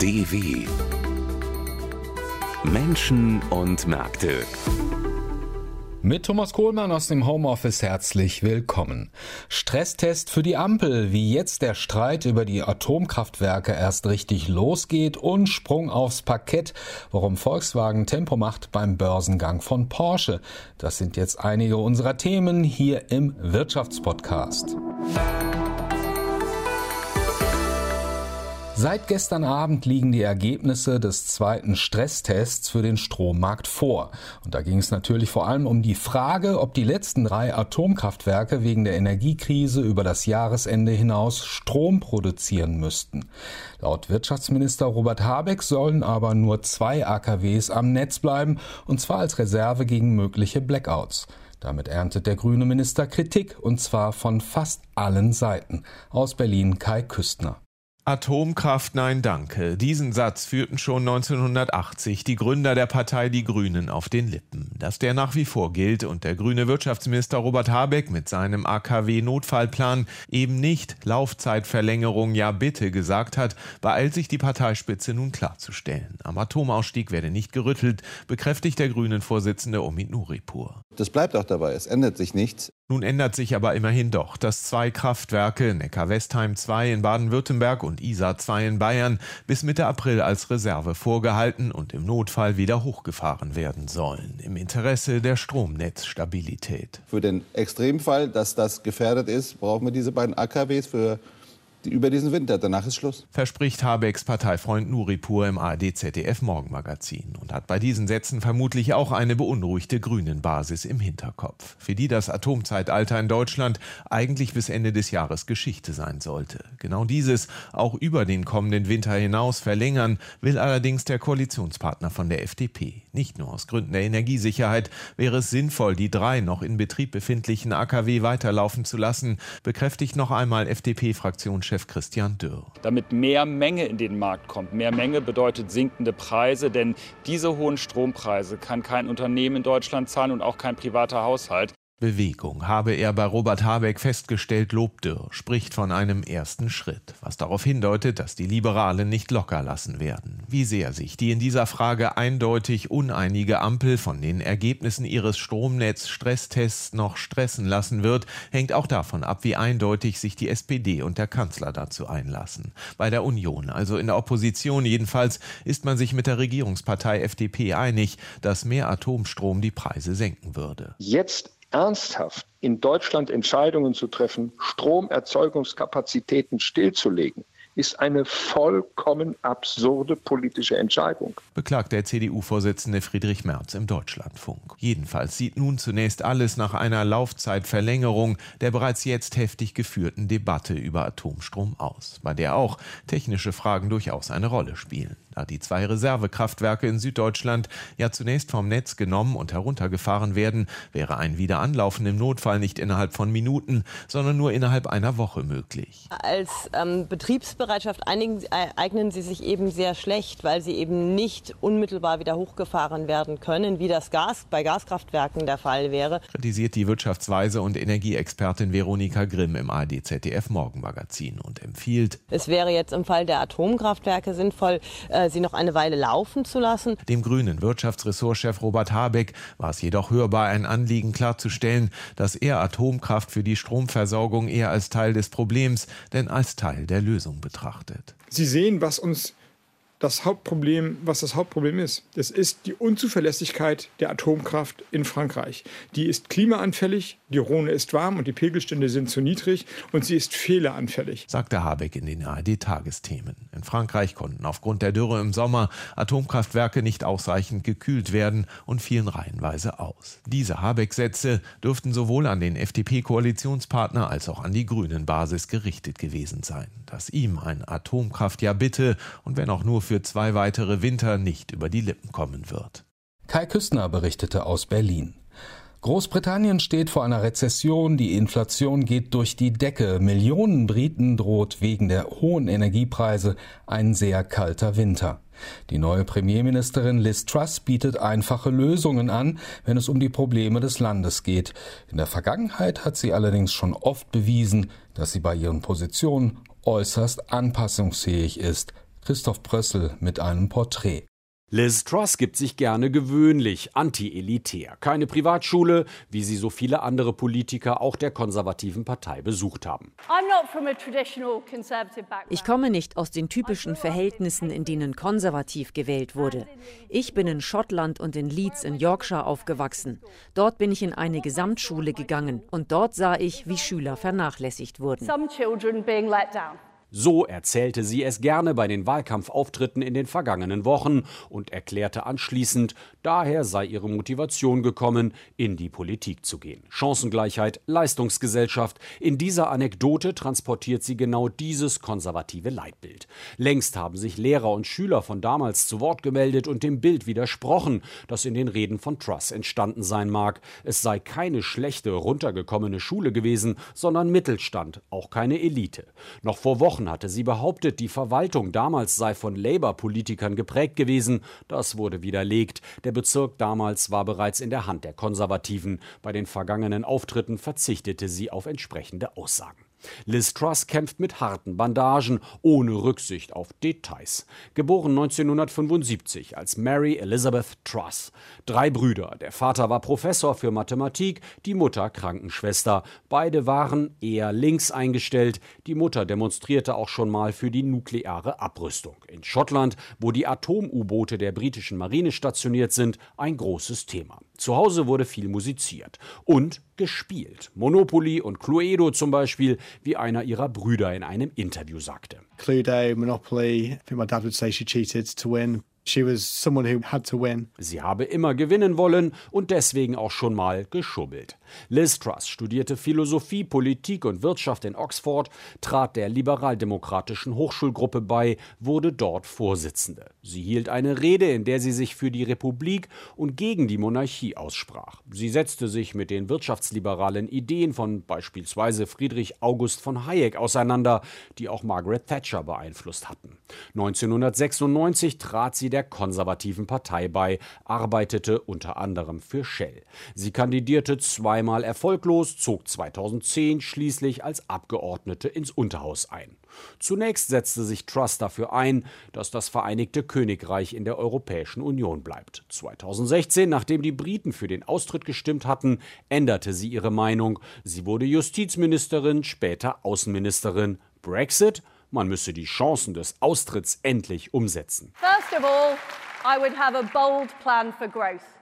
DW Menschen und Märkte. Mit Thomas Kohlmann aus dem Homeoffice herzlich willkommen. Stresstest für die Ampel, wie jetzt der Streit über die Atomkraftwerke erst richtig losgeht und Sprung aufs Parkett, warum Volkswagen Tempo macht beim Börsengang von Porsche. Das sind jetzt einige unserer Themen hier im Wirtschaftspodcast. Seit gestern Abend liegen die Ergebnisse des zweiten Stresstests für den Strommarkt vor. Und da ging es natürlich vor allem um die Frage, ob die letzten drei Atomkraftwerke wegen der Energiekrise über das Jahresende hinaus Strom produzieren müssten. Laut Wirtschaftsminister Robert Habeck sollen aber nur zwei AKWs am Netz bleiben, und zwar als Reserve gegen mögliche Blackouts. Damit erntet der grüne Minister Kritik, und zwar von fast allen Seiten. Aus Berlin Kai Küstner. Atomkraft nein danke. Diesen Satz führten schon 1980 die Gründer der Partei Die Grünen auf den Lippen. Dass der nach wie vor gilt und der grüne Wirtschaftsminister Robert Habeck mit seinem AKW-Notfallplan eben nicht Laufzeitverlängerung ja bitte gesagt hat, beeilt sich die Parteispitze nun klarzustellen. Am Atomausstieg werde nicht gerüttelt, bekräftigt der grünen Vorsitzende Omid Nuripur. Das bleibt auch dabei, es ändert sich nichts. Nun ändert sich aber immerhin doch, dass zwei Kraftwerke, Neckar-Westheim 2 in Baden-Württemberg und Isar 2 in Bayern, bis Mitte April als Reserve vorgehalten und im Notfall wieder hochgefahren werden sollen, im Interesse der Stromnetzstabilität. Für den Extremfall, dass das gefährdet ist, brauchen wir diese beiden AKWs für über diesen Winter. Danach ist Schluss. Verspricht Habecks Parteifreund Nuripur im ARD-ZDF Morgenmagazin und hat bei diesen Sätzen vermutlich auch eine beunruhigte grünen Basis im Hinterkopf, für die das Atomzeitalter in Deutschland eigentlich bis Ende des Jahres Geschichte sein sollte. Genau dieses auch über den kommenden Winter hinaus verlängern will allerdings der Koalitionspartner von der FDP. Nicht nur aus Gründen der Energiesicherheit wäre es sinnvoll, die drei noch in Betrieb befindlichen AKW weiterlaufen zu lassen, bekräftigt noch einmal FDP-Fraktionschef Chef Christian Dürr. Damit mehr Menge in den Markt kommt. Mehr Menge bedeutet sinkende Preise, denn diese hohen Strompreise kann kein Unternehmen in Deutschland zahlen und auch kein privater Haushalt. Bewegung habe er bei Robert Habeck festgestellt, lobt Dürr, spricht von einem ersten Schritt, was darauf hindeutet, dass die Liberalen nicht locker lassen werden. Wie sehr sich die in dieser Frage eindeutig uneinige Ampel von den Ergebnissen ihres Stromnetz-Stresstests noch stressen lassen wird, hängt auch davon ab, wie eindeutig sich die SPD und der Kanzler dazu einlassen. Bei der Union, also in der Opposition jedenfalls, ist man sich mit der Regierungspartei FDP einig, dass mehr Atomstrom die Preise senken würde. Jetzt ernsthaft in Deutschland Entscheidungen zu treffen, Stromerzeugungskapazitäten stillzulegen, ist eine vollkommen absurde politische Entscheidung. Beklagt der CDU-Vorsitzende Friedrich Merz im Deutschlandfunk. Jedenfalls sieht nun zunächst alles nach einer Laufzeitverlängerung der bereits jetzt heftig geführten Debatte über Atomstrom aus, bei der auch technische Fragen durchaus eine Rolle spielen da die zwei Reservekraftwerke in Süddeutschland ja zunächst vom Netz genommen und heruntergefahren werden, wäre ein Wiederanlaufen im Notfall nicht innerhalb von Minuten, sondern nur innerhalb einer Woche möglich. Als ähm, Betriebsbereitschaft einigen, äh, eignen sie sich eben sehr schlecht, weil sie eben nicht unmittelbar wieder hochgefahren werden können, wie das Gas bei Gaskraftwerken der Fall wäre. Kritisiert die Wirtschaftsweise und Energieexpertin Veronika Grimm im ARD-ZDF Morgenmagazin und empfiehlt, es wäre jetzt im Fall der Atomkraftwerke sinnvoll, äh, sie noch eine Weile laufen zu lassen. Dem grünen Wirtschaftsressortchef Robert Habeck war es jedoch hörbar, ein Anliegen klarzustellen, dass er Atomkraft für die Stromversorgung eher als Teil des Problems, denn als Teil der Lösung betrachtet. Sie sehen, was uns das Hauptproblem, was das Hauptproblem ist. Das ist die Unzuverlässigkeit der Atomkraft in Frankreich. Die ist klimaanfällig, die Rhone ist warm und die Pegelstände sind zu niedrig und sie ist fehleranfällig. Sagte Habeck in den ARD-Tagesthemen. In Frankreich konnten aufgrund der Dürre im Sommer Atomkraftwerke nicht ausreichend gekühlt werden und fielen reihenweise aus. Diese Habeck-Sätze dürften sowohl an den FDP-Koalitionspartner als auch an die Grünen-Basis gerichtet gewesen sein. Dass ihm ein Atomkraft ja bitte und wenn auch nur für zwei weitere Winter nicht über die Lippen kommen wird. Kai Küstner berichtete aus Berlin. Großbritannien steht vor einer Rezession, die Inflation geht durch die Decke, Millionen Briten droht wegen der hohen Energiepreise ein sehr kalter Winter. Die neue Premierministerin Liz Truss bietet einfache Lösungen an, wenn es um die Probleme des Landes geht. In der Vergangenheit hat sie allerdings schon oft bewiesen, dass sie bei ihren Positionen äußerst anpassungsfähig ist, Christoph Brössel mit einem Porträt. Liz Truss gibt sich gerne gewöhnlich, anti-elitär. Keine Privatschule, wie sie so viele andere Politiker auch der konservativen Partei besucht haben. Ich komme nicht aus den typischen Verhältnissen, in denen konservativ gewählt wurde. Ich bin in Schottland und in Leeds in Yorkshire aufgewachsen. Dort bin ich in eine Gesamtschule gegangen und dort sah ich, wie Schüler vernachlässigt wurden. So erzählte sie es gerne bei den Wahlkampfauftritten in den vergangenen Wochen und erklärte anschließend, daher sei ihre Motivation gekommen, in die Politik zu gehen. Chancengleichheit, Leistungsgesellschaft. In dieser Anekdote transportiert sie genau dieses konservative Leitbild. Längst haben sich Lehrer und Schüler von damals zu Wort gemeldet und dem Bild widersprochen, das in den Reden von Truss entstanden sein mag. Es sei keine schlechte, runtergekommene Schule gewesen, sondern Mittelstand, auch keine Elite. Noch vor Wochen Wochen hatte sie behauptet, die Verwaltung damals sei von Labour-Politikern geprägt gewesen. Das wurde widerlegt. Der Bezirk damals war bereits in der Hand der Konservativen. Bei den vergangenen Auftritten verzichtete sie auf entsprechende Aussagen. Liz Truss kämpft mit harten Bandagen, ohne Rücksicht auf Details. Geboren 1975 als Mary Elizabeth Truss. Drei Brüder. Der Vater war Professor für Mathematik, die Mutter Krankenschwester. Beide waren eher links eingestellt. Die Mutter demonstrierte auch schon mal für die nukleare Abrüstung. In Schottland, wo die Atom-U-Boote der britischen Marine stationiert sind, ein großes Thema. Zu Hause wurde viel musiziert und gespielt. Monopoly und Cluedo zum Beispiel, wie einer ihrer Brüder in einem Interview sagte. Cluedo, Monopoly, I think my dad would say she cheated to win. She was someone who had to win. Sie habe immer gewinnen wollen und deswegen auch schon mal geschubbelt. Liz Truss studierte Philosophie, Politik und Wirtschaft in Oxford, trat der liberaldemokratischen Hochschulgruppe bei, wurde dort Vorsitzende. Sie hielt eine Rede, in der sie sich für die Republik und gegen die Monarchie aussprach. Sie setzte sich mit den wirtschaftsliberalen Ideen von beispielsweise Friedrich August von Hayek auseinander, die auch Margaret Thatcher beeinflusst hatten. 1996 trat sie der konservativen Partei bei, arbeitete unter anderem für Shell. Sie kandidierte zweimal erfolglos, zog 2010 schließlich als Abgeordnete ins Unterhaus ein. Zunächst setzte sich Truss dafür ein, dass das Vereinigte Königreich in der Europäischen Union bleibt. 2016, nachdem die Briten für den Austritt gestimmt hatten, änderte sie ihre Meinung. Sie wurde Justizministerin, später Außenministerin. Brexit? Man müsse die Chancen des Austritts endlich umsetzen. First of all, I would have a bold plan for growth.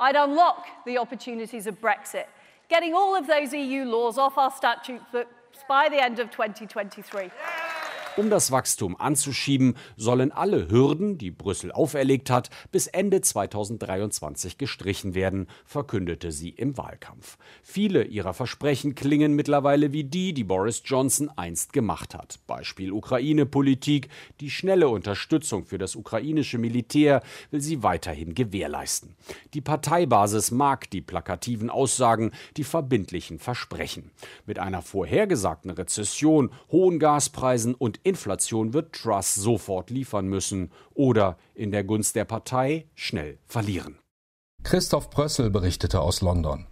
I'd unlock the opportunities of Brexit, getting all of those EU laws off our statute books by the end of 2023. Yeah. Um das Wachstum anzuschieben, sollen alle Hürden, die Brüssel auferlegt hat, bis Ende 2023 gestrichen werden, verkündete sie im Wahlkampf. Viele ihrer Versprechen klingen mittlerweile wie die, die Boris Johnson einst gemacht hat. Beispiel Ukraine-Politik, die schnelle Unterstützung für das ukrainische Militär will sie weiterhin gewährleisten. Die Parteibasis mag die plakativen Aussagen, die verbindlichen Versprechen. Mit einer vorhergesagten Rezession, hohen Gaspreisen und Inflation wird Truss sofort liefern müssen oder in der Gunst der Partei schnell verlieren. Christoph Brössel berichtete aus London.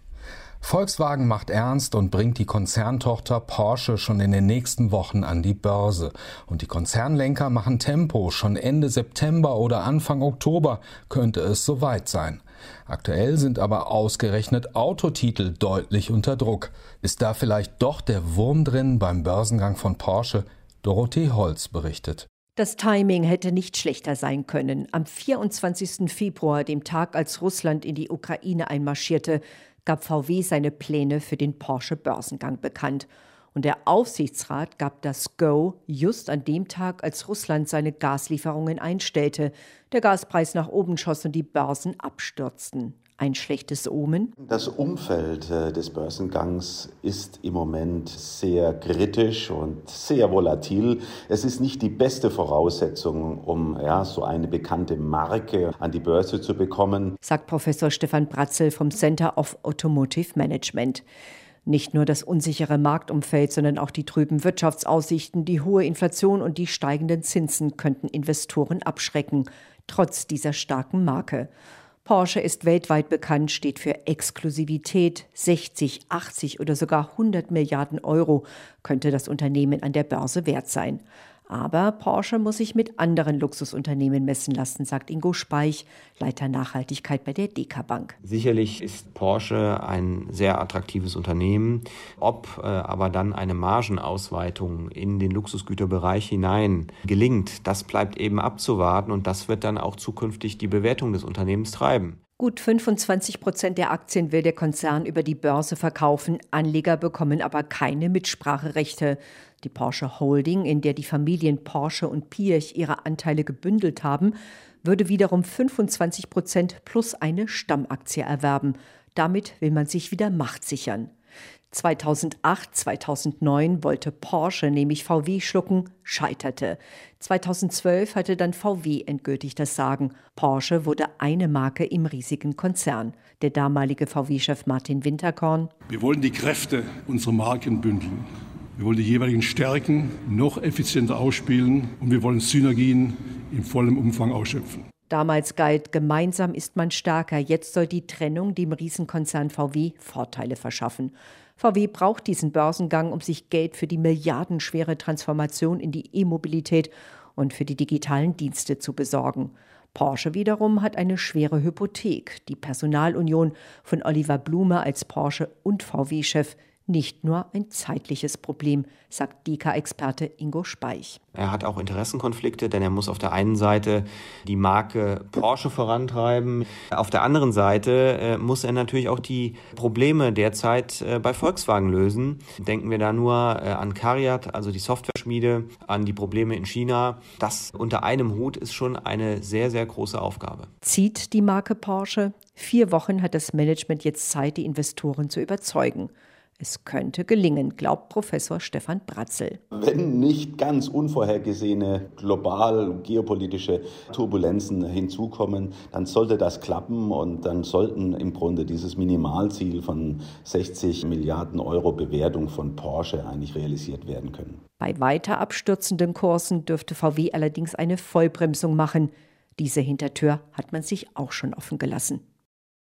Volkswagen macht ernst und bringt die Konzerntochter Porsche schon in den nächsten Wochen an die Börse. Und die Konzernlenker machen Tempo. Schon Ende September oder Anfang Oktober könnte es soweit sein. Aktuell sind aber ausgerechnet Autotitel deutlich unter Druck. Ist da vielleicht doch der Wurm drin beim Börsengang von Porsche? Dorothee Holz berichtet. Das Timing hätte nicht schlechter sein können. Am 24. Februar, dem Tag, als Russland in die Ukraine einmarschierte, gab VW seine Pläne für den Porsche Börsengang bekannt. Und der Aufsichtsrat gab das Go just an dem Tag, als Russland seine Gaslieferungen einstellte, der Gaspreis nach oben schoss und die Börsen abstürzten ein schlechtes Omen? Das Umfeld äh, des Börsengangs ist im Moment sehr kritisch und sehr volatil. Es ist nicht die beste Voraussetzung, um ja, so eine bekannte Marke an die Börse zu bekommen, sagt Professor Stefan Bratzel vom Center of Automotive Management. Nicht nur das unsichere Marktumfeld, sondern auch die trüben Wirtschaftsaussichten, die hohe Inflation und die steigenden Zinsen könnten Investoren abschrecken, trotz dieser starken Marke. Porsche ist weltweit bekannt, steht für Exklusivität. 60, 80 oder sogar 100 Milliarden Euro könnte das Unternehmen an der Börse wert sein. Aber Porsche muss sich mit anderen Luxusunternehmen messen lassen, sagt Ingo Speich, Leiter Nachhaltigkeit bei der Deka Bank. Sicherlich ist Porsche ein sehr attraktives Unternehmen. Ob äh, aber dann eine Margenausweitung in den Luxusgüterbereich hinein gelingt, das bleibt eben abzuwarten und das wird dann auch zukünftig die Bewertung des Unternehmens treiben. Gut 25 Prozent der Aktien will der Konzern über die Börse verkaufen. Anleger bekommen aber keine Mitspracherechte. Die Porsche Holding, in der die Familien Porsche und Piech ihre Anteile gebündelt haben, würde wiederum 25 Prozent plus eine Stammaktie erwerben. Damit will man sich wieder Macht sichern. 2008, 2009 wollte Porsche nämlich VW schlucken, scheiterte. 2012 hatte dann VW endgültig das Sagen. Porsche wurde eine Marke im riesigen Konzern. Der damalige VW-Chef Martin Winterkorn. Wir wollen die Kräfte unserer Marken bündeln. Wir wollen die jeweiligen Stärken noch effizienter ausspielen und wir wollen Synergien in vollem Umfang ausschöpfen. Damals galt, gemeinsam ist man stärker. Jetzt soll die Trennung dem Riesenkonzern VW Vorteile verschaffen. VW braucht diesen Börsengang, um sich Geld für die milliardenschwere Transformation in die E-Mobilität und für die digitalen Dienste zu besorgen. Porsche wiederum hat eine schwere Hypothek. Die Personalunion von Oliver Blume als Porsche und VW-Chef nicht nur ein zeitliches Problem, sagt Deka-Experte Ingo Speich. Er hat auch Interessenkonflikte, denn er muss auf der einen Seite die Marke Porsche vorantreiben. Auf der anderen Seite äh, muss er natürlich auch die Probleme derzeit äh, bei Volkswagen lösen. Denken wir da nur äh, an Cariat, also die Softwareschmiede, an die Probleme in China. Das unter einem Hut ist schon eine sehr, sehr große Aufgabe. Zieht die Marke Porsche? Vier Wochen hat das Management jetzt Zeit, die Investoren zu überzeugen. Es könnte gelingen, glaubt Professor Stefan Bratzel. Wenn nicht ganz unvorhergesehene global geopolitische Turbulenzen hinzukommen, dann sollte das klappen und dann sollten im Grunde dieses Minimalziel von 60 Milliarden Euro Bewertung von Porsche eigentlich realisiert werden können. Bei weiter abstürzenden Kursen dürfte VW allerdings eine Vollbremsung machen. Diese Hintertür hat man sich auch schon offen gelassen.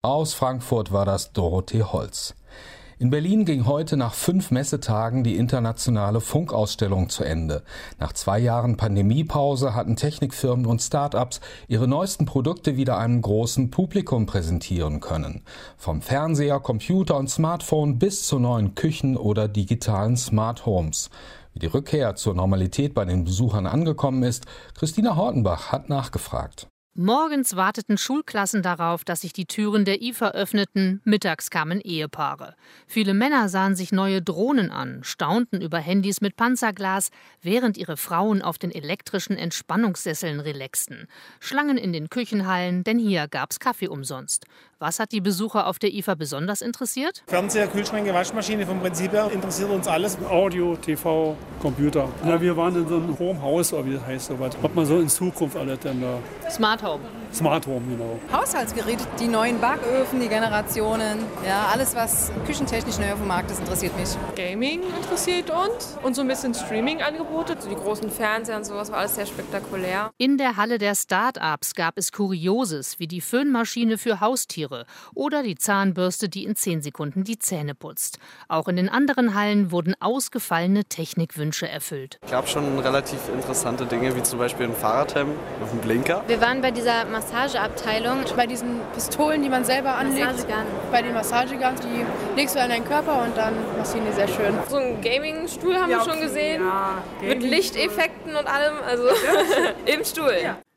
Aus Frankfurt war das Dorothee Holz. In Berlin ging heute nach fünf Messetagen die internationale Funkausstellung zu Ende. Nach zwei Jahren Pandemiepause hatten Technikfirmen und Start-ups ihre neuesten Produkte wieder einem großen Publikum präsentieren können. Vom Fernseher, Computer und Smartphone bis zu neuen Küchen oder digitalen Smart Homes. Wie die Rückkehr zur Normalität bei den Besuchern angekommen ist, Christina Hortenbach hat nachgefragt. Morgens warteten Schulklassen darauf, dass sich die Türen der IFA öffneten, mittags kamen Ehepaare. Viele Männer sahen sich neue Drohnen an, staunten über Handys mit Panzerglas, während ihre Frauen auf den elektrischen Entspannungssesseln relaxten. Schlangen in den Küchenhallen, denn hier gab's Kaffee umsonst. Was hat die Besucher auf der IFA besonders interessiert? Fernseher, Kühlschränke, Waschmaschine, vom Prinzip her interessiert uns alles. Audio, TV, Computer. Ja, wir waren in so einem Home House, oder wie das heißt, sowas. Ob man so in Zukunft alles dann da. Smart Home. Smart Home, genau. Haushaltsgeräte, die neuen Backöfen, die Generationen, ja, alles, was küchentechnisch neu auf dem Markt ist, interessiert mich. Gaming interessiert uns und so ein bisschen Streaming-Angebote, so die großen Fernseher und sowas war alles sehr spektakulär. In der Halle der Start-ups gab es Kurioses wie die Föhnmaschine für Haustiere oder die Zahnbürste, die in 10 Sekunden die Zähne putzt. Auch in den anderen Hallen wurden ausgefallene Technikwünsche erfüllt. Ich habe schon relativ interessante Dinge, wie zum Beispiel ein Fahrradhelm auf dem Blinker. Wir waren bei dieser Massageabteilung. Bei diesen Pistolen, die man selber anlegt. Massagegun. Bei den Massageguns, die legst du an deinen Körper und dann massieren die sehr schön. So einen Gaming-Stuhl haben Ja, wir schon gesehen. ja, mit. Lichteffekten und allem. Also im Stuhl.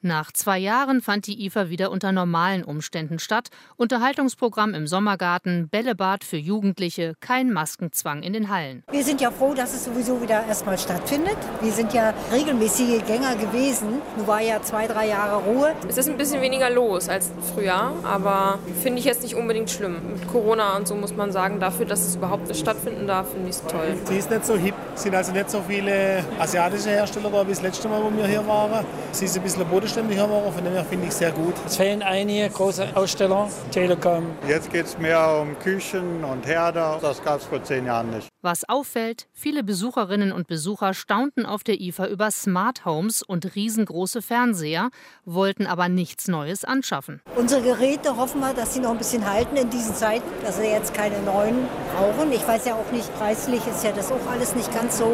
Nach zwei Jahren fand die IFA wieder unter normalen Umständen statt. Unterhaltungsprogramm im Sommergarten, Bällebad für Jugendliche, kein Maskenzwang in den Hallen. Wir sind ja froh, dass es sowieso wieder erstmal stattfindet. Wir sind ja regelmäßige Gänger gewesen. Nun war ja zwei, drei Jahre Ruhe. Es ist ein bisschen weniger los als früher, aber finde ich jetzt nicht unbedingt schlimm. Mit Corona und so muss man sagen, dafür, dass es überhaupt nicht stattfinden darf, finde ich es toll. Sie ist nicht so hip. Es sind also nicht so viele asiatische Hersteller da wie das letzte Mal, wo wir hier waren. Sie ist ein bisschen bodenständiger, von dem her finde ich sehr gut. Es fehlen einige große Aussteller, Telekom. Jetzt geht es mehr um Küchen und Herde. Das gab es vor zehn Jahren nicht. Was auffällt, viele Besucherinnen und Besucher staunten auf der IFA über Smart Homes und riesengroße Fernseher, wollten aber nichts Neues anschaffen. Unsere Geräte hoffen wir, dass sie noch ein bisschen halten in diesen Zeiten, dass wir jetzt keine neuen brauchen. Ich weiß ja auch nicht, preislich ist ja das auch alles nicht ganz so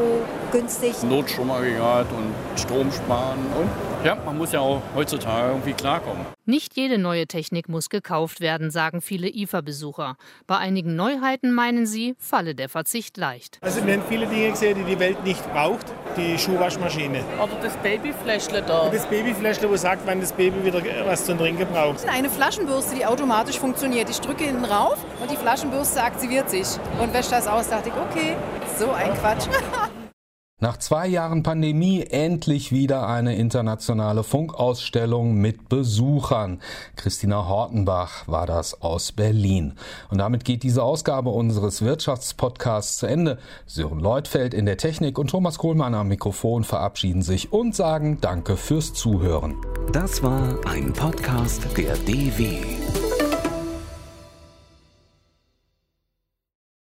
günstig. Notstromaggregat und Strom sparen und ja, man muss ja auch heutzutage irgendwie klarkommen. Nicht jede neue Technik muss gekauft werden, sagen viele IFA-Besucher. Bei einigen Neuheiten meinen sie, falle der Verzicht leicht. Also wir haben viele Dinge gesehen, die die Welt nicht braucht. Die Schuhwaschmaschine. Oder das Babyfläschle da. Und das Babyfläschle, wo sagt, wann das Baby wieder was zum Trinken braucht. Eine Flaschenbürste, die automatisch funktioniert. Ich drücke hinten rauf und die Flaschenbürste aktiviert sich. Und wäscht das aus, dachte ich, okay, so ein Quatsch. Nach zwei Jahren Pandemie endlich wieder eine internationale Funkausstellung mit Besuchern. Christina Hortenbach war das aus Berlin. Und damit geht diese Ausgabe unseres Wirtschaftspodcasts zu Ende. Sören Leutfeld in der Technik und Thomas Kohlmann am Mikrofon verabschieden sich und sagen Danke fürs Zuhören. Das war ein Podcast der DW.